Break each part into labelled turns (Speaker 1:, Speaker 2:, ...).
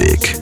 Speaker 1: music.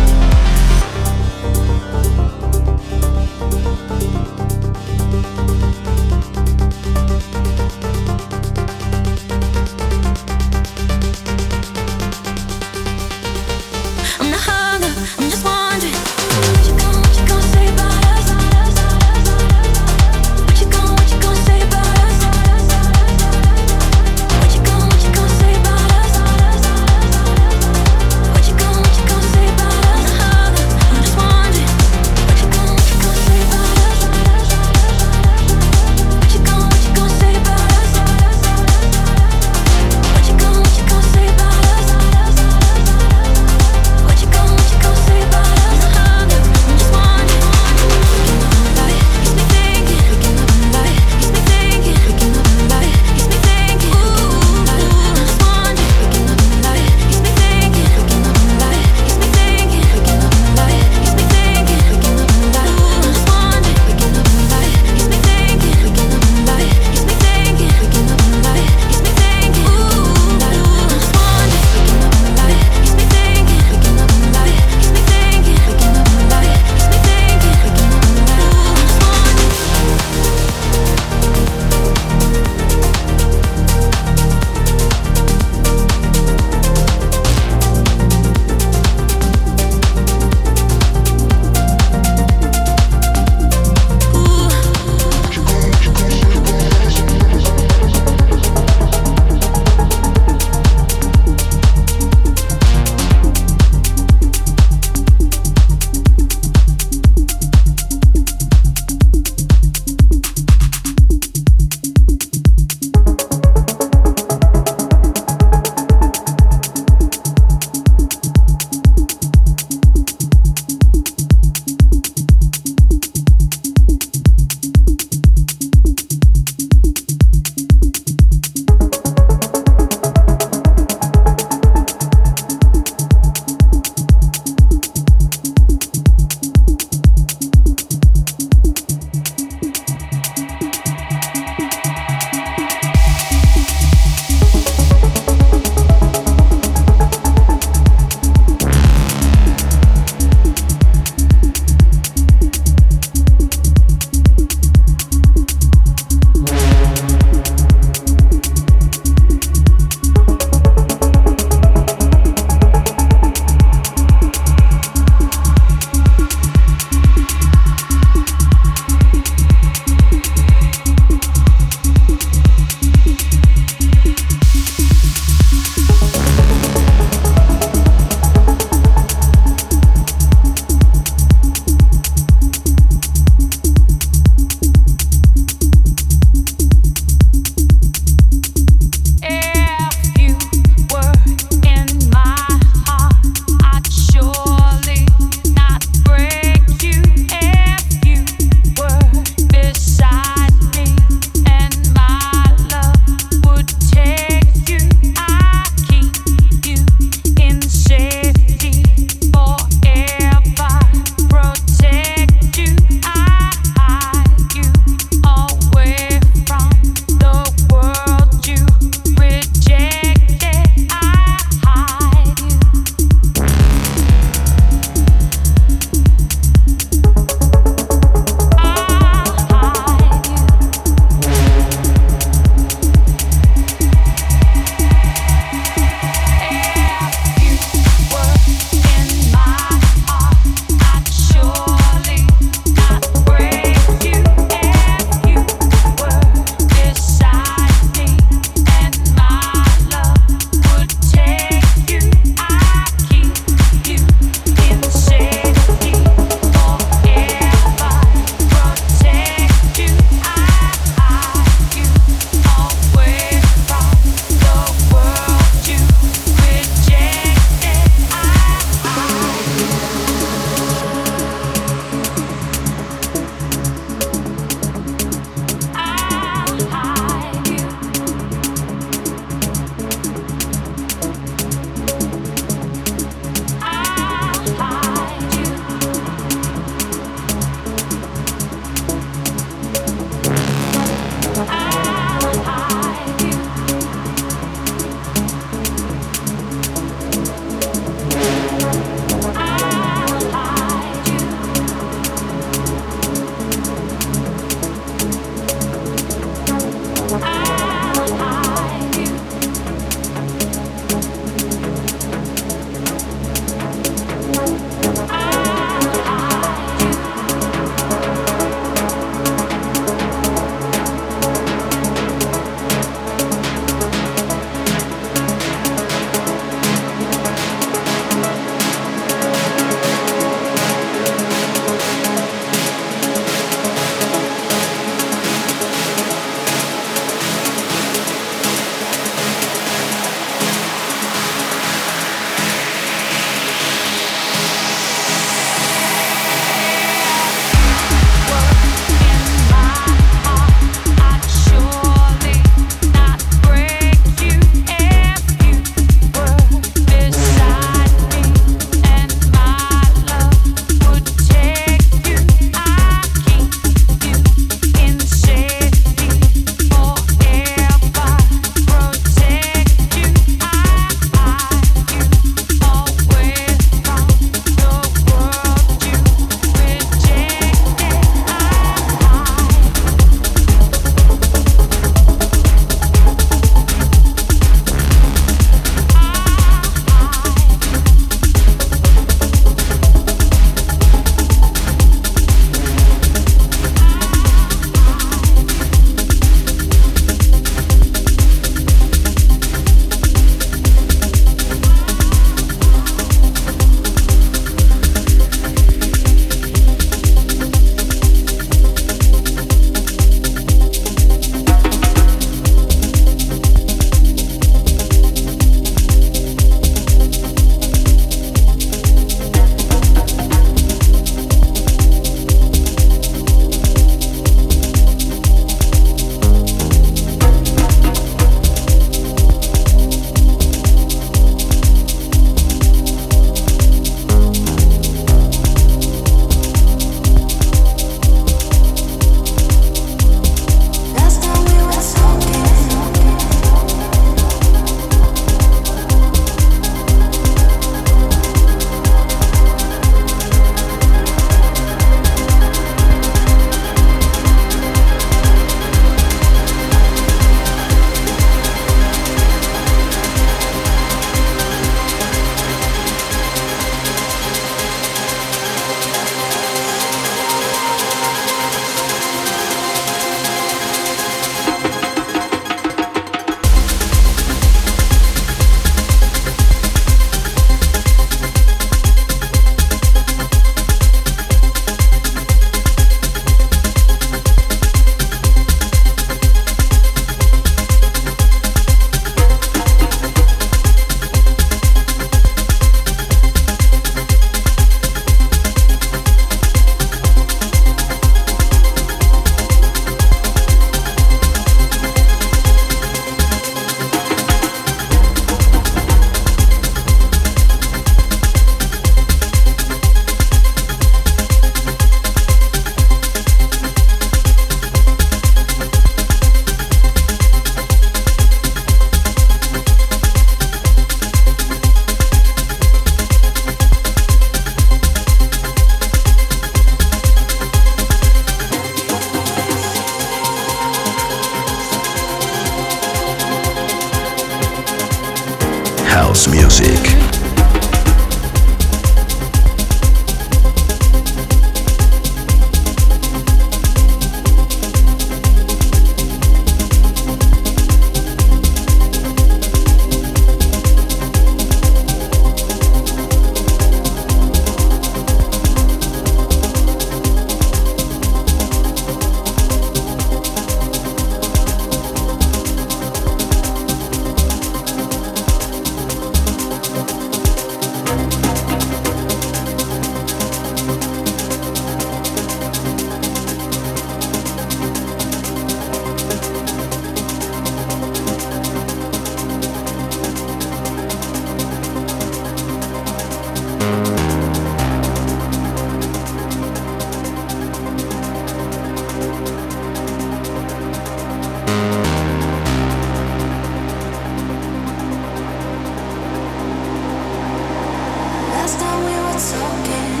Speaker 2: Last time we were talking.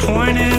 Speaker 2: pointed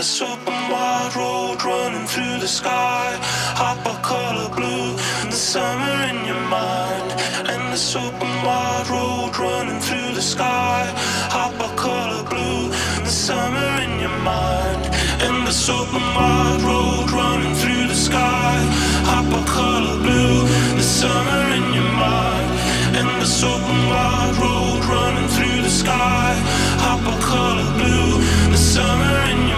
Speaker 2: The open wide road running through the sky. Hopper color blue, the summer in your mind. And the open wide road running through the sky. Hopper color blue, the summer in your mind. And the open wide road running through the sky. Hopper color blue, the summer in your mind. And the open wide road running through the sky. Hopper color blue, the summer in your mind.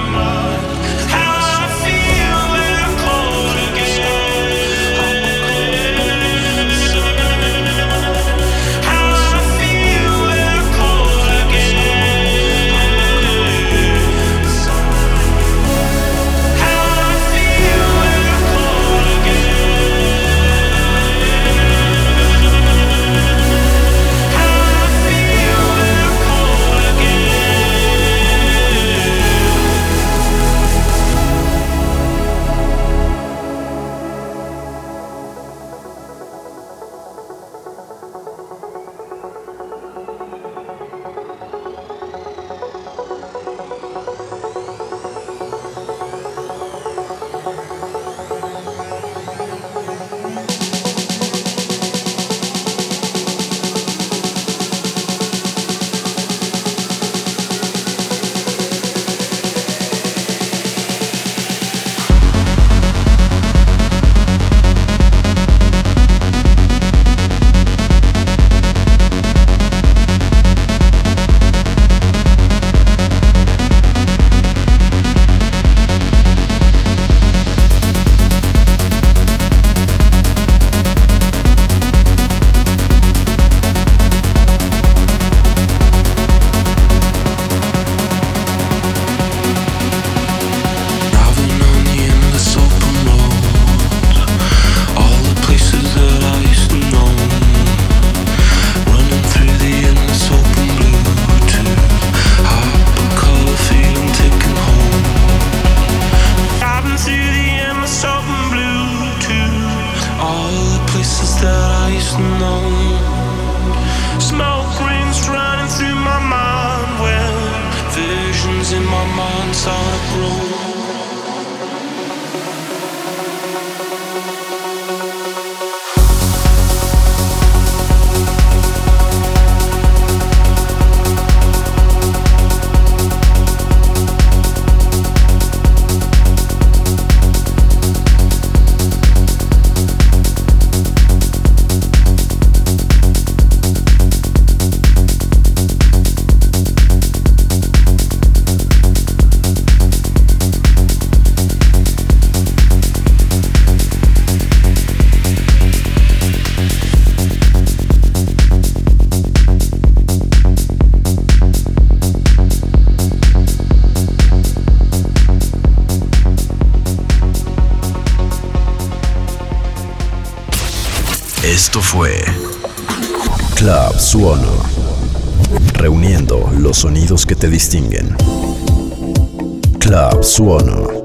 Speaker 3: Esto fue Club Suono, reuniendo los sonidos que te distinguen. Club Suono.